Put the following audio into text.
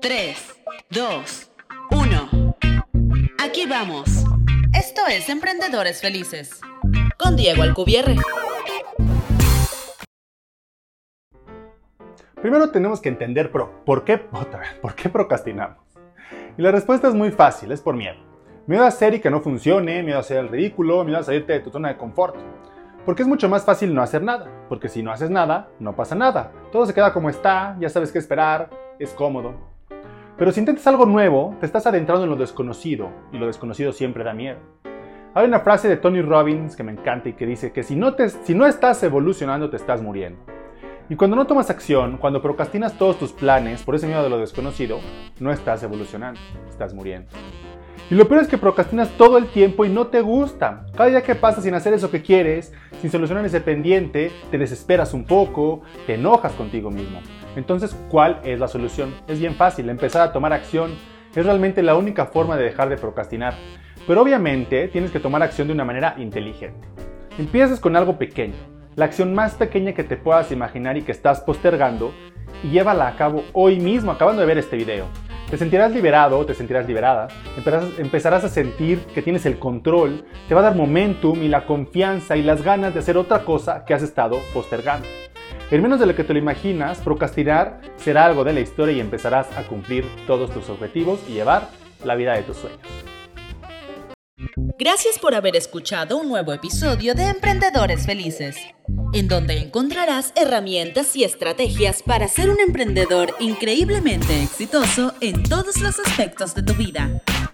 3, 2, 1. Aquí vamos. Esto es Emprendedores Felices. Con Diego Alcubierre. Primero tenemos que entender por, qué, por qué procrastinamos. Y la respuesta es muy fácil, es por miedo. Miedo a hacer y que no funcione, miedo a hacer el ridículo, miedo a salirte de tu zona de confort. Porque es mucho más fácil no hacer nada, porque si no haces nada, no pasa nada. Todo se queda como está, ya sabes qué esperar, es cómodo. Pero si intentas algo nuevo, te estás adentrando en lo desconocido, y lo desconocido siempre da miedo. Hay una frase de Tony Robbins que me encanta y que dice que si no, te, si no estás evolucionando, te estás muriendo. Y cuando no tomas acción, cuando procrastinas todos tus planes por ese miedo de lo desconocido, no estás evolucionando, estás muriendo. Y lo peor es que procrastinas todo el tiempo y no te gusta. Cada día que pasa sin hacer eso que quieres, sin solucionar ese pendiente, te desesperas un poco, te enojas contigo mismo. Entonces, ¿cuál es la solución? Es bien fácil, empezar a tomar acción. Es realmente la única forma de dejar de procrastinar. Pero obviamente tienes que tomar acción de una manera inteligente. Empiezas con algo pequeño, la acción más pequeña que te puedas imaginar y que estás postergando, y llévala a cabo hoy mismo, acabando de ver este video. Te sentirás liberado, te sentirás liberada, empezarás a sentir que tienes el control, te va a dar momentum y la confianza y las ganas de hacer otra cosa que has estado postergando. En menos de lo que te lo imaginas, procrastinar será algo de la historia y empezarás a cumplir todos tus objetivos y llevar la vida de tus sueños. Gracias por haber escuchado un nuevo episodio de Emprendedores Felices en donde encontrarás herramientas y estrategias para ser un emprendedor increíblemente exitoso en todos los aspectos de tu vida.